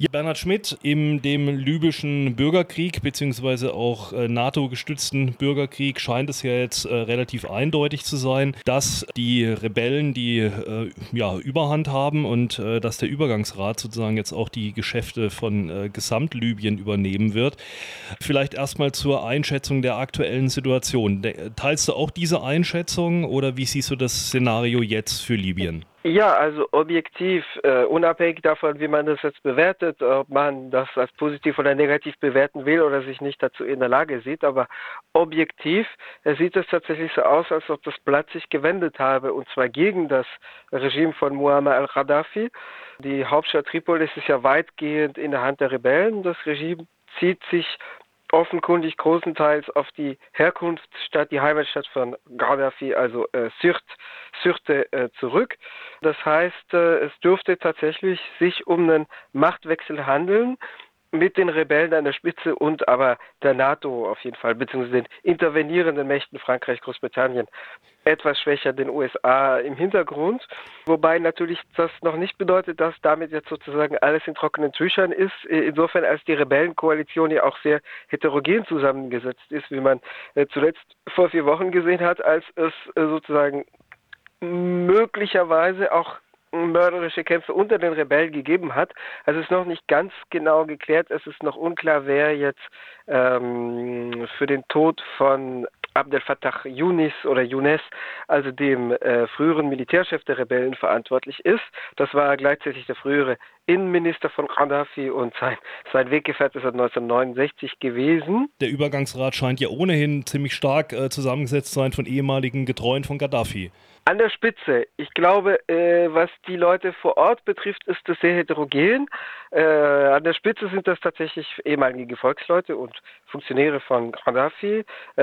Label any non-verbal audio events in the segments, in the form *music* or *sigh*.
Ja, Bernhard Schmidt, in dem libyschen Bürgerkrieg beziehungsweise auch äh, NATO-gestützten Bürgerkrieg scheint es ja jetzt äh, relativ eindeutig zu sein, dass die Rebellen die äh, ja, Überhand haben und äh, dass der Übergangsrat sozusagen jetzt auch die Geschäfte von äh, Gesamtlibyen übernehmen wird. Vielleicht erstmal zur Einschätzung der aktuellen Situation. Teilst du auch diese Einschätzung oder wie siehst du das Szenario jetzt für Libyen? Ja, also objektiv, äh, unabhängig davon, wie man das jetzt bewertet, ob man das als positiv oder negativ bewerten will oder sich nicht dazu in der Lage sieht, aber objektiv äh, sieht es tatsächlich so aus, als ob das Blatt sich gewendet habe, und zwar gegen das Regime von Muammar al-Gaddafi. Die Hauptstadt Tripolis ist ja weitgehend in der Hand der Rebellen. Das Regime zieht sich offenkundig großenteils auf die Herkunftsstadt, die Heimatstadt von Gaddafi, also äh, Sirte, Sirte äh, zurück. Das heißt, äh, es dürfte tatsächlich sich um einen Machtwechsel handeln mit den Rebellen an der Spitze und aber der NATO auf jeden Fall, beziehungsweise den intervenierenden Mächten Frankreich, Großbritannien, etwas schwächer den USA im Hintergrund. Wobei natürlich das noch nicht bedeutet, dass damit jetzt sozusagen alles in trockenen Tüchern ist. Insofern als die Rebellenkoalition ja auch sehr heterogen zusammengesetzt ist, wie man äh, zuletzt vor vier Wochen gesehen hat, als es äh, sozusagen möglicherweise auch mörderische Kämpfe unter den Rebellen gegeben hat. Also es ist noch nicht ganz genau geklärt. Es ist noch unklar, wer jetzt ähm, für den Tod von Abdel Fattah Yunis oder Younes, also dem äh, früheren Militärchef der Rebellen, verantwortlich ist. Das war gleichzeitig der frühere Innenminister von Gaddafi und sein, sein Weggefährte seit 1969 gewesen. Der Übergangsrat scheint ja ohnehin ziemlich stark äh, zusammengesetzt zu sein von ehemaligen Getreuen von Gaddafi. An der Spitze. Ich glaube, äh, was die Leute vor Ort betrifft, ist das sehr heterogen. Äh, an der Spitze sind das tatsächlich ehemalige Gefolgsleute und Funktionäre von Gaddafi. Äh,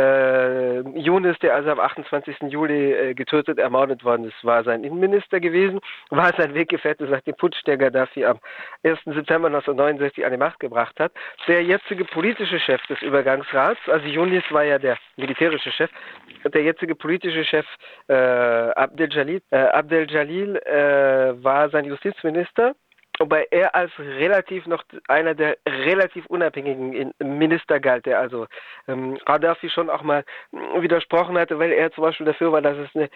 Yunus, der also am 28. Juli äh, getötet, ermordet worden ist, war sein Innenminister gewesen, *laughs* war sein Weggefährte seit dem Putsch, der Gaddafi am 1. September 1969 an die Macht gebracht hat. Der jetzige politische Chef des Übergangsrats, also Yunus war ja der militärische Chef, der jetzige politische Chef äh, Abdel Jalil, äh, Abdel Jalil äh, war sein Justizminister, wobei er als relativ noch einer der relativ unabhängigen Minister galt, der also ähm, Gaddafi schon auch mal widersprochen hatte, weil er zum Beispiel dafür war, dass es eine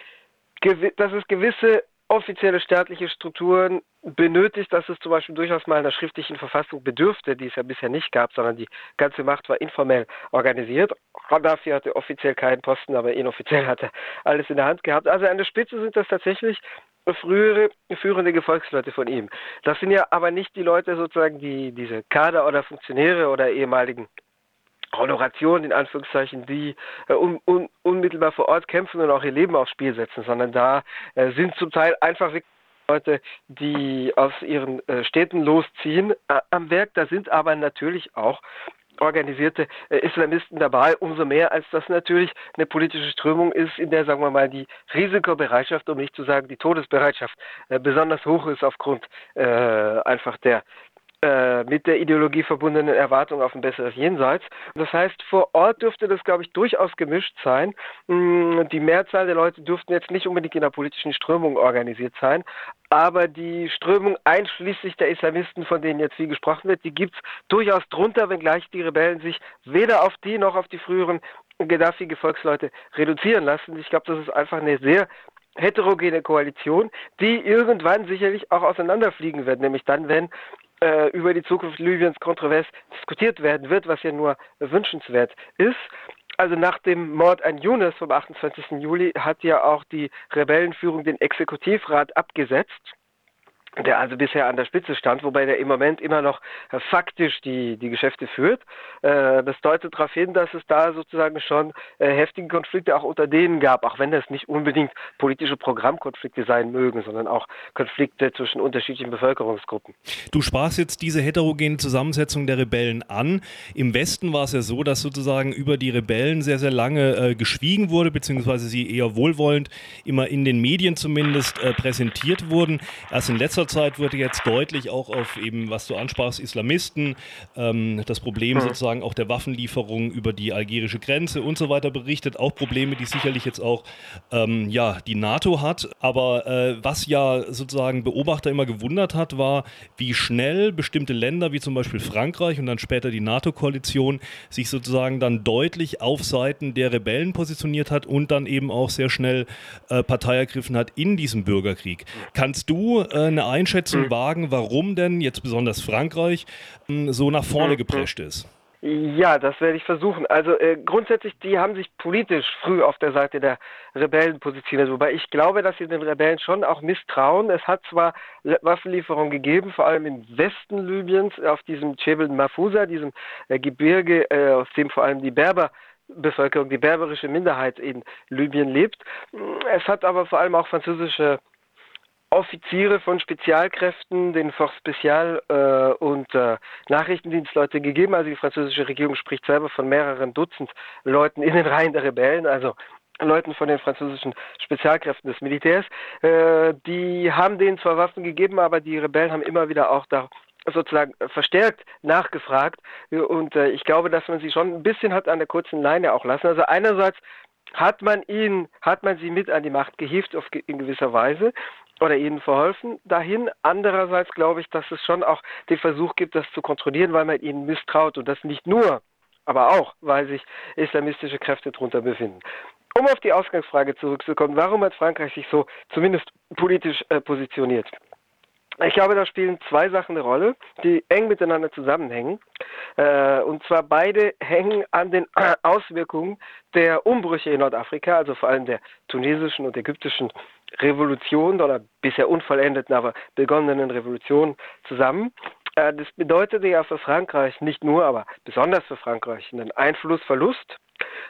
dass es gewisse offizielle staatliche Strukturen benötigt, dass es zum Beispiel durchaus mal einer schriftlichen Verfassung bedürfte, die es ja bisher nicht gab, sondern die ganze Macht war informell organisiert. Gaddafi hatte offiziell keinen Posten, aber inoffiziell hatte alles in der Hand gehabt. Also an der Spitze sind das tatsächlich frühere führende Gefolgsleute von ihm. Das sind ja aber nicht die Leute sozusagen, die diese Kader oder Funktionäre oder ehemaligen Honoration in Anführungszeichen, die äh, un, un, unmittelbar vor Ort kämpfen und auch ihr Leben aufs Spiel setzen, sondern da äh, sind zum Teil einfach Leute, die aus ihren äh, Städten losziehen äh, am Werk. Da sind aber natürlich auch organisierte äh, Islamisten dabei, umso mehr als das natürlich eine politische Strömung ist, in der, sagen wir mal, die Risikobereitschaft, um nicht zu sagen die Todesbereitschaft, äh, besonders hoch ist aufgrund äh, einfach der äh, mit der Ideologie verbundenen Erwartung auf ein besseres Jenseits. Das heißt, vor Ort dürfte das, glaube ich, durchaus gemischt sein. Mm, die Mehrzahl der Leute dürften jetzt nicht unbedingt in der politischen Strömung organisiert sein, aber die Strömung einschließlich der Islamisten, von denen jetzt viel gesprochen wird, die gibt es durchaus drunter, wenngleich die Rebellen sich weder auf die noch auf die früheren Gaddafi-Gefolgsleute reduzieren lassen. Ich glaube, das ist einfach eine sehr heterogene Koalition, die irgendwann sicherlich auch auseinanderfliegen wird, nämlich dann, wenn äh, über die Zukunft Libyens kontrovers diskutiert werden wird, was ja nur wünschenswert ist. Also nach dem Mord an Yunus vom 28. Juli hat ja auch die Rebellenführung den Exekutivrat abgesetzt der also bisher an der Spitze stand, wobei der im Moment immer noch äh, faktisch die, die Geschäfte führt. Äh, das deutet darauf hin, dass es da sozusagen schon äh, heftige Konflikte auch unter denen gab, auch wenn das nicht unbedingt politische Programmkonflikte sein mögen, sondern auch Konflikte zwischen unterschiedlichen Bevölkerungsgruppen. Du sprachst jetzt diese heterogene Zusammensetzung der Rebellen an. Im Westen war es ja so, dass sozusagen über die Rebellen sehr, sehr lange geschwiegen wurde, beziehungsweise sie eher wohlwollend immer in den Medien zumindest präsentiert wurden. Erst in letzter jüngster Zeit wurde jetzt deutlich auch auf eben, was du ansprachst, Islamisten, ähm, das Problem mhm. sozusagen auch der Waffenlieferung über die algerische Grenze und so weiter berichtet. Auch Probleme, die sicherlich jetzt auch ähm, ja, die NATO hat. Aber äh, was ja sozusagen Beobachter immer gewundert hat, war, wie schnell bestimmte Länder wie zum Beispiel Frankreich und dann später die NATO-Koalition sich sozusagen dann deutlich auf Seiten der Rebellen positioniert hat und dann eben auch sehr schnell äh, Partei ergriffen hat in diesem Bürgerkrieg. Kannst du äh, eine Einschätzung mhm. wagen, warum denn jetzt besonders Frankreich äh, so nach vorne mhm. geprescht ist? Ja, das werde ich versuchen. Also äh, grundsätzlich, die haben sich politisch früh auf der Seite der Rebellen positioniert, wobei ich glaube, dass sie den Rebellen schon auch misstrauen. Es hat zwar Waffenlieferungen gegeben, vor allem im Westen Libyens, auf diesem Jebel Mafusa, diesem äh, Gebirge, äh, aus dem vor allem die Berber Bevölkerung, die berberische Minderheit in Libyen lebt. Es hat aber vor allem auch französische Offiziere von Spezialkräften, den Force Special äh, und äh, Nachrichtendienstleute gegeben. Also die französische Regierung spricht selber von mehreren Dutzend Leuten in den Reihen der Rebellen, also Leuten von den französischen Spezialkräften des Militärs. Äh, die haben denen zwar Waffen gegeben, aber die Rebellen haben immer wieder auch da sozusagen verstärkt nachgefragt und äh, ich glaube, dass man sie schon ein bisschen hat an der kurzen Leine auch lassen. Also einerseits hat man ihn, hat man sie mit an die Macht gehievt auf, in gewisser Weise oder ihnen verholfen dahin. Andererseits glaube ich, dass es schon auch den Versuch gibt, das zu kontrollieren, weil man ihnen misstraut und das nicht nur, aber auch, weil sich islamistische Kräfte darunter befinden. Um auf die Ausgangsfrage zurückzukommen, warum hat Frankreich sich so zumindest politisch äh, positioniert? Ich glaube, da spielen zwei Sachen eine Rolle, die eng miteinander zusammenhängen. Äh, und zwar beide hängen an den Auswirkungen der Umbrüche in Nordafrika, also vor allem der tunesischen und ägyptischen Revolution oder bisher unvollendeten, aber begonnenen Revolution zusammen. Äh, das bedeutete ja für Frankreich nicht nur, aber besonders für Frankreich einen Einflussverlust.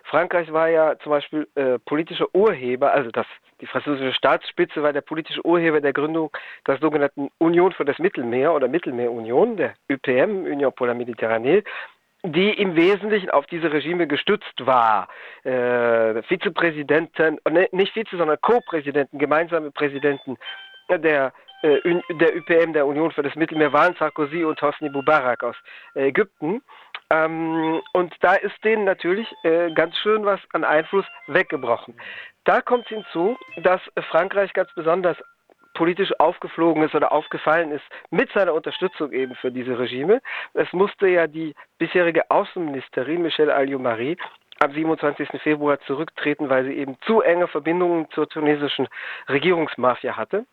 Frankreich war ja zum Beispiel äh, politischer Urheber, also das, die französische Staatsspitze war der politische Urheber der Gründung der sogenannten Union für das Mittelmeer oder Mittelmeerunion, der UPM, Union pour la Méditerranée, die im Wesentlichen auf diese Regime gestützt war. Äh, Vizepräsidenten, ne, nicht Vize, sondern Co-Präsidenten, gemeinsame Präsidenten der äh, der UPM, der Union für das Mittelmeer, waren Sarkozy und Hosni Mubarak aus Ägypten. Ähm, und da ist denen natürlich äh, ganz schön was an Einfluss weggebrochen. Da kommt hinzu, dass Frankreich ganz besonders politisch aufgeflogen ist oder aufgefallen ist mit seiner Unterstützung eben für diese Regime. Es musste ja die bisherige Außenministerin Michelle Alliot-Marie am 27. Februar zurücktreten, weil sie eben zu enge Verbindungen zur tunesischen Regierungsmafia hatte.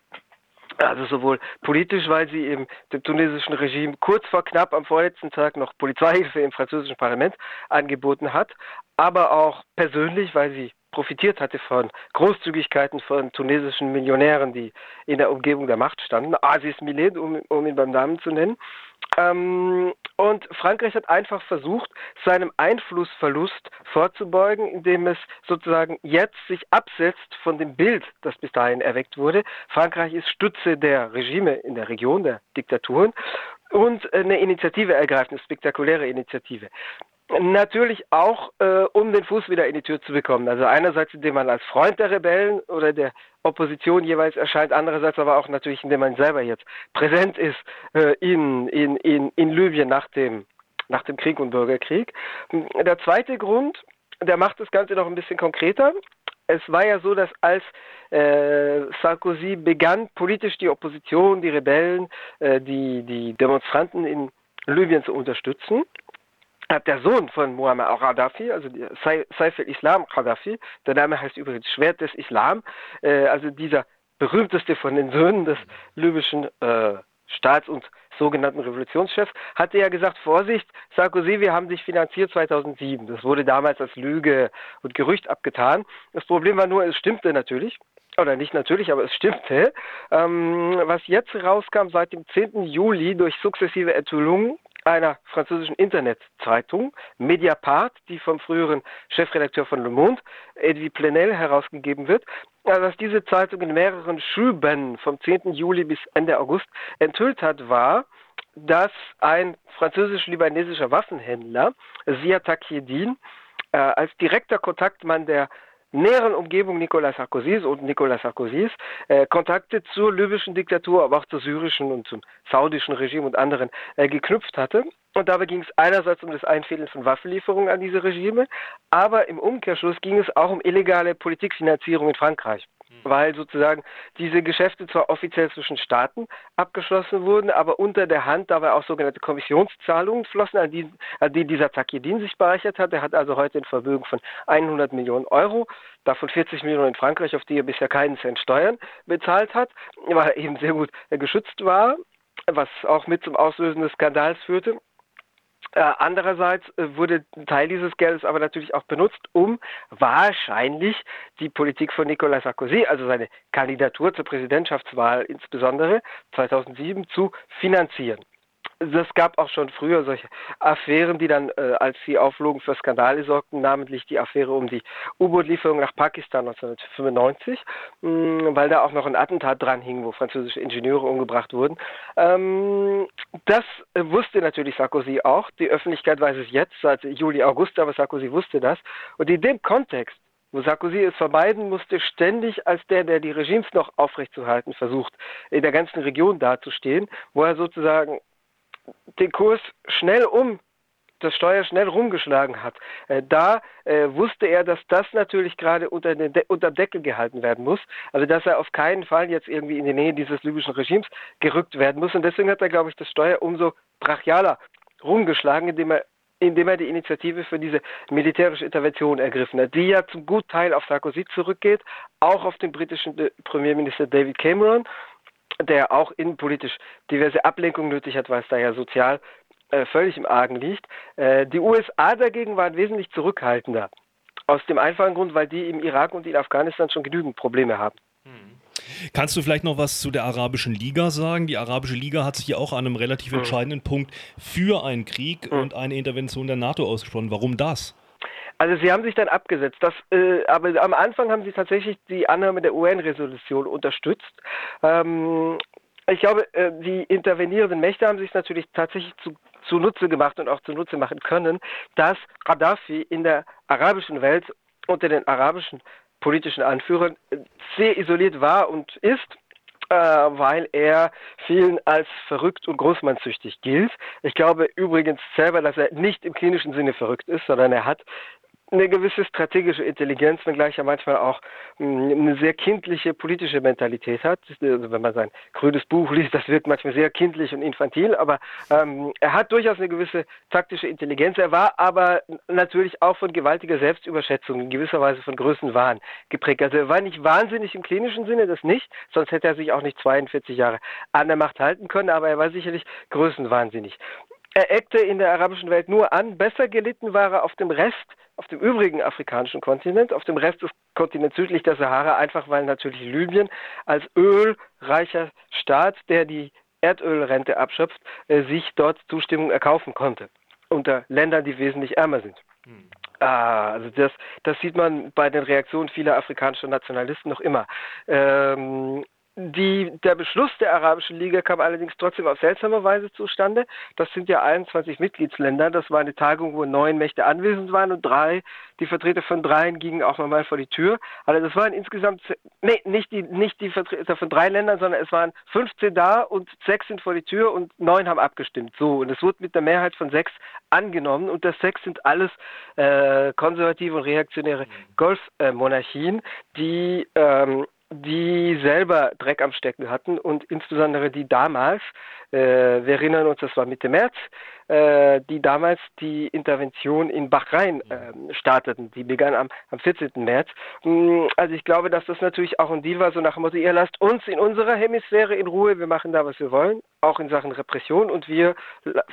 Also sowohl politisch, weil sie eben dem tunesischen Regime kurz vor knapp am vorletzten Tag noch Polizeihilfe im französischen Parlament angeboten hat, aber auch persönlich, weil sie profitiert hatte von Großzügigkeiten von tunesischen Millionären, die in der Umgebung der Macht standen. Aziz Millet, um, um ihn beim Namen zu nennen. Ähm, und Frankreich hat einfach versucht, seinem Einflussverlust vorzubeugen, indem es sozusagen jetzt sich absetzt von dem Bild, das bis dahin erweckt wurde. Frankreich ist Stütze der Regime in der Region, der Diktaturen und eine Initiative ergreift, eine spektakuläre Initiative. Natürlich auch, äh, um den Fuß wieder in die Tür zu bekommen. Also einerseits, indem man als Freund der Rebellen oder der Opposition jeweils erscheint, andererseits aber auch natürlich, indem man selber jetzt präsent ist äh, in, in, in, in Libyen nach dem, nach dem Krieg und Bürgerkrieg. Der zweite Grund, der macht das Ganze noch ein bisschen konkreter. Es war ja so, dass als äh, Sarkozy begann, politisch die Opposition, die Rebellen, äh, die, die Demonstranten in Libyen zu unterstützen, hat der Sohn von Muammar al-Gaddafi, also Saif al-Islam Gaddafi, der Name heißt übrigens Schwert des Islam, äh, also dieser berühmteste von den Söhnen des libyschen äh, Staats- und sogenannten Revolutionschefs, hatte ja gesagt, Vorsicht, Sarkozy, wir haben dich finanziert 2007. Das wurde damals als Lüge und Gerücht abgetan. Das Problem war nur, es stimmte natürlich oder nicht natürlich, aber es stimmte. Ähm, was jetzt rauskam seit dem 10. Juli durch sukzessive Enthüllungen einer französischen Internetzeitung, Mediapart, die vom früheren Chefredakteur von Le Monde, Edwy Plenel, herausgegeben wird, also dass diese Zeitung in mehreren Schüben vom 10. Juli bis Ende August enthüllt hat, war, dass ein französisch-libanesischer Waffenhändler, Zia Takiedin, äh, als direkter Kontaktmann der näheren Umgebung Nicolas Sarkozys und Nicolas Sarkozys äh, Kontakte zur libyschen Diktatur, aber auch zur syrischen und zum saudischen Regime und anderen äh, geknüpft hatte. Und dabei ging es einerseits um das Einfädeln von Waffenlieferungen an diese Regime, aber im Umkehrschluss ging es auch um illegale Politikfinanzierung in Frankreich weil sozusagen diese Geschäfte zwar offiziell zwischen Staaten abgeschlossen wurden, aber unter der Hand dabei auch sogenannte Kommissionszahlungen flossen, an die, an die dieser Takidin sich bereichert hat. Er hat also heute ein Vermögen von 100 Millionen Euro, davon 40 Millionen in Frankreich, auf die er bisher keinen Cent Steuern bezahlt hat, weil er eben sehr gut geschützt war, was auch mit zum Auslösen des Skandals führte. Äh, andererseits äh, wurde ein Teil dieses Geldes aber natürlich auch benutzt, um wahrscheinlich die Politik von Nicolas Sarkozy, also seine Kandidatur zur Präsidentschaftswahl insbesondere 2007, zu finanzieren es gab auch schon früher solche Affären, die dann, äh, als sie auflogen, für Skandale sorgten, namentlich die Affäre um die U-Boot-Lieferung nach Pakistan 1995, mh, mm, weil da auch noch ein Attentat dran hing, wo französische Ingenieure umgebracht wurden. Ähm, das äh, wusste natürlich Sarkozy auch. Die Öffentlichkeit weiß es jetzt, seit Juli, August, aber Sarkozy wusste das. Und in dem Kontext wo Sarkozy es vermeiden musste, ständig als der, der die Regimes noch aufrechtzuerhalten versucht, in der ganzen Region dazustehen, wo er sozusagen den Kurs schnell um das Steuer schnell rumgeschlagen hat. Äh, da äh, wusste er, dass das natürlich gerade unter, den De unter Deckel gehalten werden muss. Also dass er auf keinen Fall jetzt irgendwie in die Nähe dieses libyschen Regimes gerückt werden muss. Und deswegen hat er, glaube ich, das Steuer umso brachialer rumgeschlagen, indem er indem er die Initiative für diese militärische Intervention ergriffen hat, die ja zum Gutteil auf Sarkozy zurückgeht, auch auf den britischen Premierminister David Cameron der auch innenpolitisch diverse Ablenkungen nötig hat, weil es da ja sozial äh, völlig im Argen liegt. Äh, die USA dagegen waren wesentlich zurückhaltender. Aus dem einfachen Grund, weil die im Irak und in Afghanistan schon genügend Probleme haben. Hm. Kannst du vielleicht noch was zu der Arabischen Liga sagen? Die Arabische Liga hat sich ja auch an einem relativ hm. entscheidenden Punkt für einen Krieg hm. und eine Intervention der NATO ausgesprochen. Warum das? Also sie haben sich dann abgesetzt. Das, äh, aber am Anfang haben sie tatsächlich die Annahme der UN-Resolution unterstützt. Ähm, ich glaube, äh, die intervenierenden Mächte haben sich natürlich tatsächlich zu, zunutze gemacht und auch zunutze machen können, dass Gaddafi in der arabischen Welt unter den arabischen politischen Anführern sehr isoliert war und ist äh, weil er vielen als verrückt und großmannsüchtig gilt. Ich glaube übrigens selber, dass er nicht im klinischen Sinne verrückt ist, sondern er hat eine gewisse strategische Intelligenz, wenngleich er manchmal auch hm, eine sehr kindliche politische Mentalität hat. Also wenn man sein grünes Buch liest, das wirkt manchmal sehr kindlich und infantil, aber ähm, er hat durchaus eine gewisse taktische Intelligenz. Er war aber natürlich auch von gewaltiger Selbstüberschätzung, in gewisser Weise von Größenwahn geprägt. Also er war nicht wahnsinnig im klinischen Sinne, das nicht, sonst hätte er sich auch nicht 42 Jahre an der Macht halten können, aber er war sicherlich größenwahnsinnig. Er eckte in der arabischen Welt nur an, besser gelitten war er auf dem Rest auf dem übrigen afrikanischen Kontinent, auf dem Rest des Kontinents südlich der Sahara, einfach weil natürlich Libyen als ölreicher Staat, der die Erdölrente abschöpft, äh, sich dort Zustimmung erkaufen konnte unter Ländern, die wesentlich ärmer sind. Hm. Ah, also das, das sieht man bei den Reaktionen vieler afrikanischer Nationalisten noch immer. Ähm, die, der Beschluss der Arabischen Liga kam allerdings trotzdem auf seltsame Weise zustande. Das sind ja 21 Mitgliedsländer. Das war eine Tagung, wo neun Mächte anwesend waren und drei, die Vertreter von dreien gingen auch nochmal vor die Tür. Also das waren insgesamt, nee, nicht die, nicht die Vertreter von drei Ländern, sondern es waren 15 da und sechs sind vor die Tür und neun haben abgestimmt. So, und es wurde mit der Mehrheit von sechs angenommen und das sechs sind alles äh, konservative und reaktionäre mhm. Golfmonarchien, die ähm, die selber Dreck am Stecken hatten und insbesondere die damals, äh, wir erinnern uns, das war Mitte März, äh, die damals die Intervention in Bahrain äh, starteten. Die begann am, am 14. März. Mm, also ich glaube, dass das natürlich auch ein Deal war, so nach dem Motto, ihr lasst uns in unserer Hemisphäre in Ruhe, wir machen da, was wir wollen, auch in Sachen Repression und wir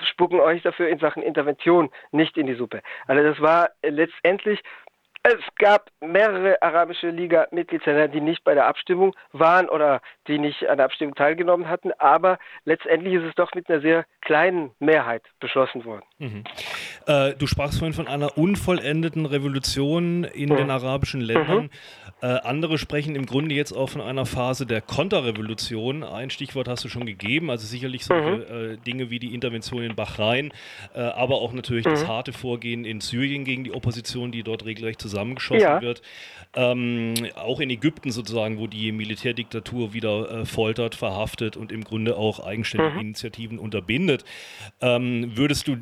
spucken euch dafür in Sachen Intervention nicht in die Suppe. Also das war letztendlich es gab mehrere arabische Liga-Mitgliedsländer, die nicht bei der Abstimmung waren oder die nicht an der Abstimmung teilgenommen hatten, aber letztendlich ist es doch mit einer sehr kleinen Mehrheit beschlossen worden. Mhm. Äh, du sprachst vorhin von einer unvollendeten Revolution in mhm. den arabischen Ländern. Mhm. Äh, andere sprechen im Grunde jetzt auch von einer Phase der Konterrevolution. Ein Stichwort hast du schon gegeben, also sicherlich solche mhm. äh, Dinge wie die Intervention in Bahrain, äh, aber auch natürlich das mhm. harte Vorgehen in Syrien gegen die Opposition, die dort regelrecht zusammen zusammengeschossen ja. wird. Ähm, auch in Ägypten sozusagen, wo die Militärdiktatur wieder äh, foltert, verhaftet und im Grunde auch eigenständige mhm. Initiativen unterbindet. Ähm, würdest du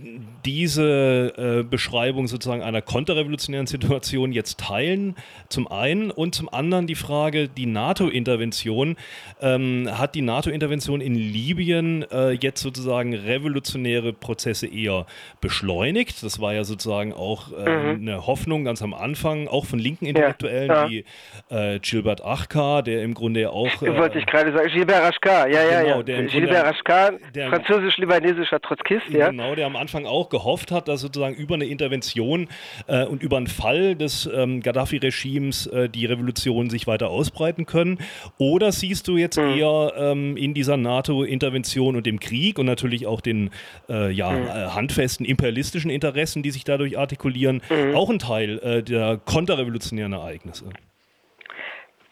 diese äh, Beschreibung sozusagen einer konterrevolutionären Situation jetzt teilen? Zum einen und zum anderen die Frage, die NATO-Intervention. Ähm, hat die NATO-Intervention in Libyen äh, jetzt sozusagen revolutionäre Prozesse eher beschleunigt? Das war ja sozusagen auch äh, mhm. eine Hoffnung ganz am Anfang, auch von linken Intellektuellen. Ja ja. wie äh, Gilbert Achka, der im Grunde auch. Äh, Wollte ich gerade sagen, Gilbert Achka, ja, ja, genau, ja. Der Gilbert Achka, französisch-libanesischer Trotzkist, ja. Genau, der am Anfang auch gehofft hat, dass sozusagen über eine Intervention äh, und über einen Fall des ähm, Gaddafi-Regimes äh, die Revolution sich weiter ausbreiten können. Oder siehst du jetzt mhm. eher ähm, in dieser NATO-Intervention und dem Krieg und natürlich auch den äh, ja, mhm. Handfesten imperialistischen Interessen, die sich dadurch artikulieren, mhm. auch ein Teil äh, konterrevolutionären Ereignisse?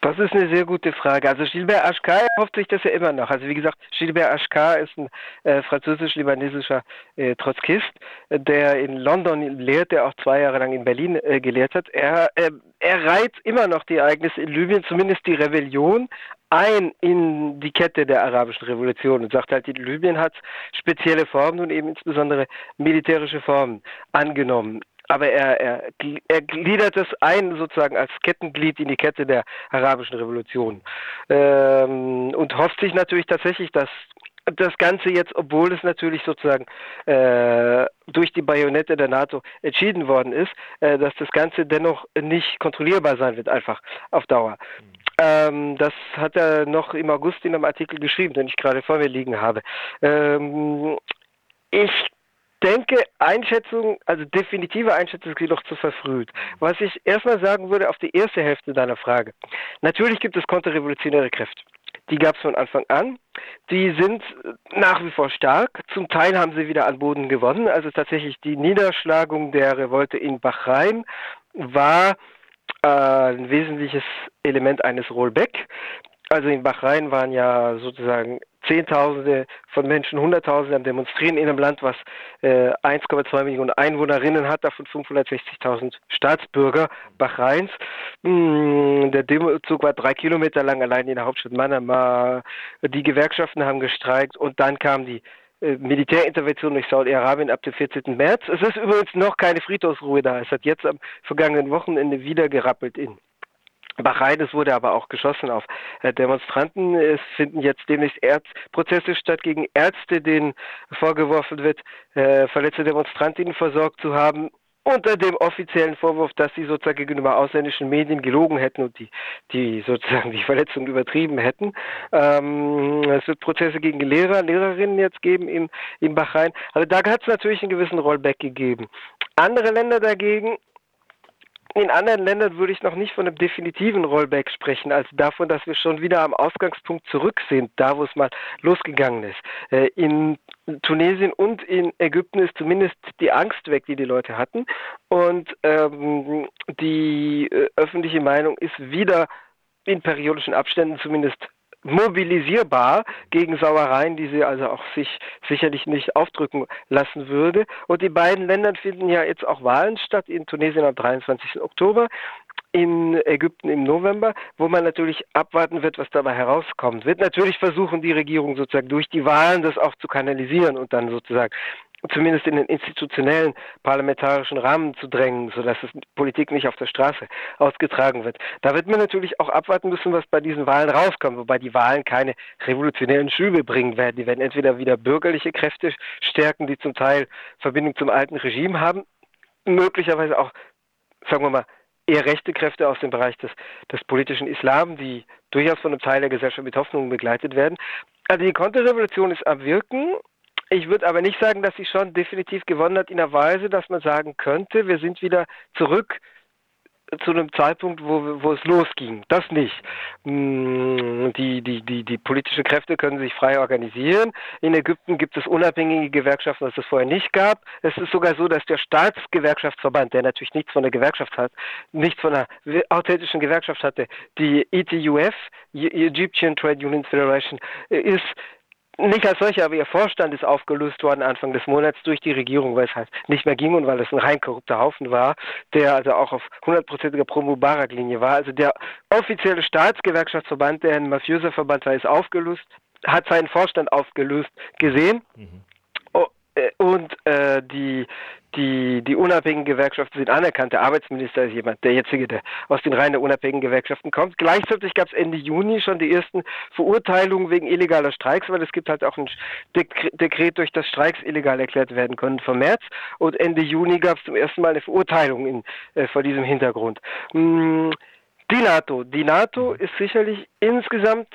Das ist eine sehr gute Frage. Also Gilbert Ashkar hofft sich das ja immer noch. Also wie gesagt, Gilbert Ashkar ist ein äh, französisch-libanesischer äh, Trotzkist, der in London lehrt, der auch zwei Jahre lang in Berlin äh, gelehrt hat. Er, äh, er reiht immer noch die Ereignisse in Libyen, zumindest die Rebellion, ein in die Kette der arabischen Revolution und sagt halt, Libyen hat spezielle Formen und eben insbesondere militärische Formen angenommen aber er, er, er gliedert es ein sozusagen als Kettenglied in die Kette der arabischen Revolution ähm, und hofft sich natürlich tatsächlich, dass das Ganze jetzt, obwohl es natürlich sozusagen äh, durch die Bajonette der NATO entschieden worden ist, äh, dass das Ganze dennoch nicht kontrollierbar sein wird, einfach auf Dauer. Ähm, das hat er noch im August in einem Artikel geschrieben, den ich gerade vor mir liegen habe. Ähm, ich denke, Einschätzung, also definitive Einschätzung ist jedoch zu verfrüht. Was ich erstmal sagen würde auf die erste Hälfte deiner Frage. Natürlich gibt es konterrevolutionäre Kräfte. Die gab es von Anfang an. Die sind nach wie vor stark. Zum Teil haben sie wieder an Boden gewonnen. Also tatsächlich die Niederschlagung der Revolte in Bahrain war äh, ein wesentliches Element eines Rollback. Also in Bahrain waren ja sozusagen Zehntausende von Menschen, Hunderttausende am Demonstrieren in einem Land, was äh, 1,2 Millionen Einwohnerinnen hat, davon 560.000 Staatsbürger Bahrains. Hm, der Demozug war drei Kilometer lang allein in der Hauptstadt Manama. Die Gewerkschaften haben gestreikt und dann kam die äh, Militärintervention durch Saudi-Arabien ab dem 14. März. Es ist übrigens noch keine Friedhofsruhe da. Es hat jetzt am vergangenen Wochenende wieder gerappelt in Bahrain, es wurde aber auch geschossen auf äh, Demonstranten. Es finden jetzt demnächst Prozesse statt gegen Ärzte, denen vorgeworfen wird, äh, verletzte Demonstrantinnen versorgt zu haben unter dem offiziellen Vorwurf, dass sie sozusagen gegenüber ausländischen Medien gelogen hätten und die, die sozusagen die Verletzung übertrieben hätten. Ähm, es wird Prozesse gegen Lehrer, Lehrerinnen jetzt geben in, in Bahrain. Also da hat es natürlich einen gewissen Rollback gegeben. Andere Länder dagegen in anderen Ländern würde ich noch nicht von einem definitiven Rollback sprechen, als davon, dass wir schon wieder am Ausgangspunkt zurück sind, da wo es mal losgegangen ist. Äh, in Tunesien und in Ägypten ist zumindest die Angst weg, die die Leute hatten. Und ähm, die äh, öffentliche Meinung ist wieder in periodischen Abständen zumindest mobilisierbar gegen Sauereien, die sie also auch sich sicherlich nicht aufdrücken lassen würde. Und die beiden Länder finden ja jetzt auch Wahlen statt, in Tunesien am 23. Oktober in Ägypten im November, wo man natürlich abwarten wird, was dabei herauskommt. Wird natürlich versuchen, die Regierung sozusagen durch die Wahlen das auch zu kanalisieren und dann sozusagen zumindest in den institutionellen parlamentarischen Rahmen zu drängen, sodass es Politik nicht auf der Straße ausgetragen wird. Da wird man natürlich auch abwarten müssen, was bei diesen Wahlen rauskommt, wobei die Wahlen keine revolutionären Schübe bringen werden. Die werden entweder wieder bürgerliche Kräfte stärken, die zum Teil Verbindung zum alten Regime haben, möglicherweise auch, sagen wir mal, eher rechte Kräfte aus dem Bereich des, des politischen Islam, die durchaus von einem Teil der Gesellschaft mit Hoffnung begleitet werden. Also die Konterrevolution ist am Wirken ich würde aber nicht sagen, dass sie schon definitiv gewonnen hat in einer Weise, dass man sagen könnte, wir sind wieder zurück zu einem Zeitpunkt, wo, wo es losging. Das nicht. Hm, die, die, die, die politischen Kräfte können sich frei organisieren. In Ägypten gibt es unabhängige Gewerkschaften, was es vorher nicht gab. Es ist sogar so, dass der Staatsgewerkschaftsverband, der natürlich nichts von der Gewerkschaft hat, nichts von einer authentischen Gewerkschaft hatte, die ETUF, Egyptian Trade Unions Federation, ist nicht als solcher, aber ihr Vorstand ist aufgelöst worden Anfang des Monats durch die Regierung, weil es halt nicht mehr ging und weil es ein rein korrupter Haufen war, der also auch auf hundertprozentiger Pro-Mubarak-Linie war. Also der offizielle Staatsgewerkschaftsverband, der ein mafiöser Verband war, ist aufgelöst, hat seinen Vorstand aufgelöst gesehen. Mhm. Äh, und äh, die, die, die unabhängigen Gewerkschaften sind anerkannt. Der Arbeitsminister ist jemand, der jetzige, der aus den Reihen der unabhängigen Gewerkschaften kommt. Gleichzeitig gab es Ende Juni schon die ersten Verurteilungen wegen illegaler Streiks, weil es gibt halt auch ein Dekret, durch das Streiks illegal erklärt werden können vom März. Und Ende Juni gab es zum ersten Mal eine Verurteilung in, äh, vor diesem Hintergrund. Hm, die NATO. Die NATO ist sicherlich insgesamt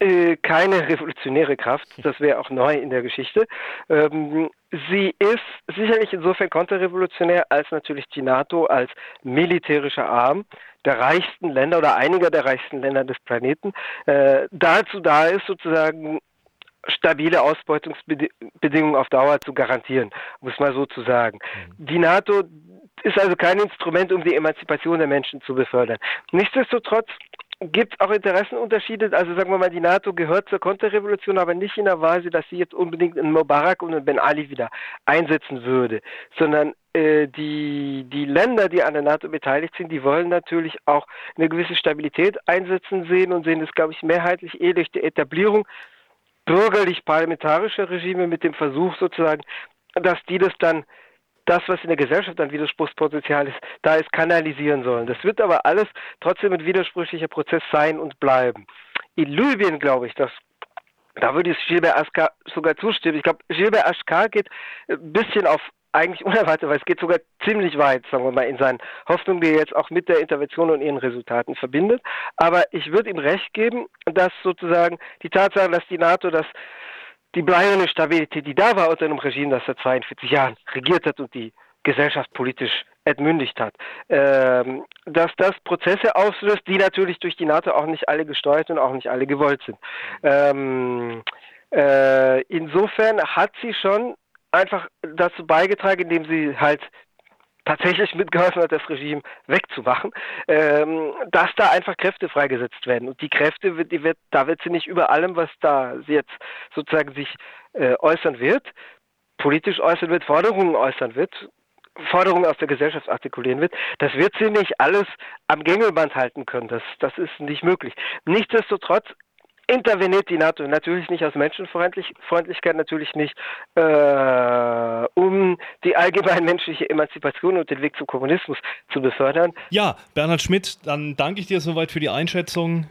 äh, keine revolutionäre Kraft, das wäre auch neu in der Geschichte. Ähm, sie ist sicherlich insofern konterrevolutionär, als natürlich die NATO als militärischer Arm der reichsten Länder oder einiger der reichsten Länder des Planeten äh, dazu da ist, sozusagen stabile Ausbeutungsbedingungen auf Dauer zu garantieren, muss man so zu sagen. Mhm. Die NATO ist also kein Instrument, um die Emanzipation der Menschen zu befördern. Nichtsdestotrotz gibt es auch Interessenunterschiede. Also sagen wir mal, die NATO gehört zur Konterrevolution, aber nicht in der Weise, dass sie jetzt unbedingt einen Mubarak und einen Ben Ali wieder einsetzen würde, sondern äh, die, die Länder, die an der NATO beteiligt sind, die wollen natürlich auch eine gewisse Stabilität einsetzen sehen und sehen das, glaube ich, mehrheitlich eh durch die Etablierung bürgerlich-parlamentarischer Regime mit dem Versuch sozusagen, dass die das dann das, was in der Gesellschaft an Widerspruchspotenzial ist, da ist, kanalisieren sollen. Das wird aber alles trotzdem ein widersprüchlicher Prozess sein und bleiben. In Libyen glaube ich, dass da würde ich Gilbert Askar sogar zustimmen. Ich glaube, Gilbert Askar geht ein bisschen auf eigentlich *laughs* unerwartet, weil es geht sogar ziemlich weit, sagen wir mal, in seinen Hoffnungen, die er jetzt auch mit der Intervention und ihren Resultaten verbindet. Aber ich würde ihm recht geben, dass sozusagen die Tatsache, dass die NATO das die bleibende Stabilität, die da war unter einem Regime, das seit 42 Jahren regiert hat und die Gesellschaft politisch entmündigt hat, ähm, dass das Prozesse auslöst, die natürlich durch die NATO auch nicht alle gesteuert und auch nicht alle gewollt sind. Ähm, äh, insofern hat sie schon einfach dazu beigetragen, indem sie halt tatsächlich mitgeholfen hat, das Regime wegzumachen, ähm, dass da einfach Kräfte freigesetzt werden. Und die Kräfte, die wird, da wird sie nicht über allem, was da jetzt sozusagen sich äh, äußern wird, politisch äußern wird, Forderungen äußern wird, Forderungen aus der Gesellschaft artikulieren wird, das wird sie nicht alles am Gängelband halten können. Das, das ist nicht möglich. Nichtsdestotrotz interveniert die NATO natürlich nicht aus Menschenfreundlichkeit, natürlich nicht, äh, um die allgemein menschliche Emanzipation und den Weg zum Kommunismus zu befördern. Ja, Bernhard Schmidt, dann danke ich dir soweit für die Einschätzung.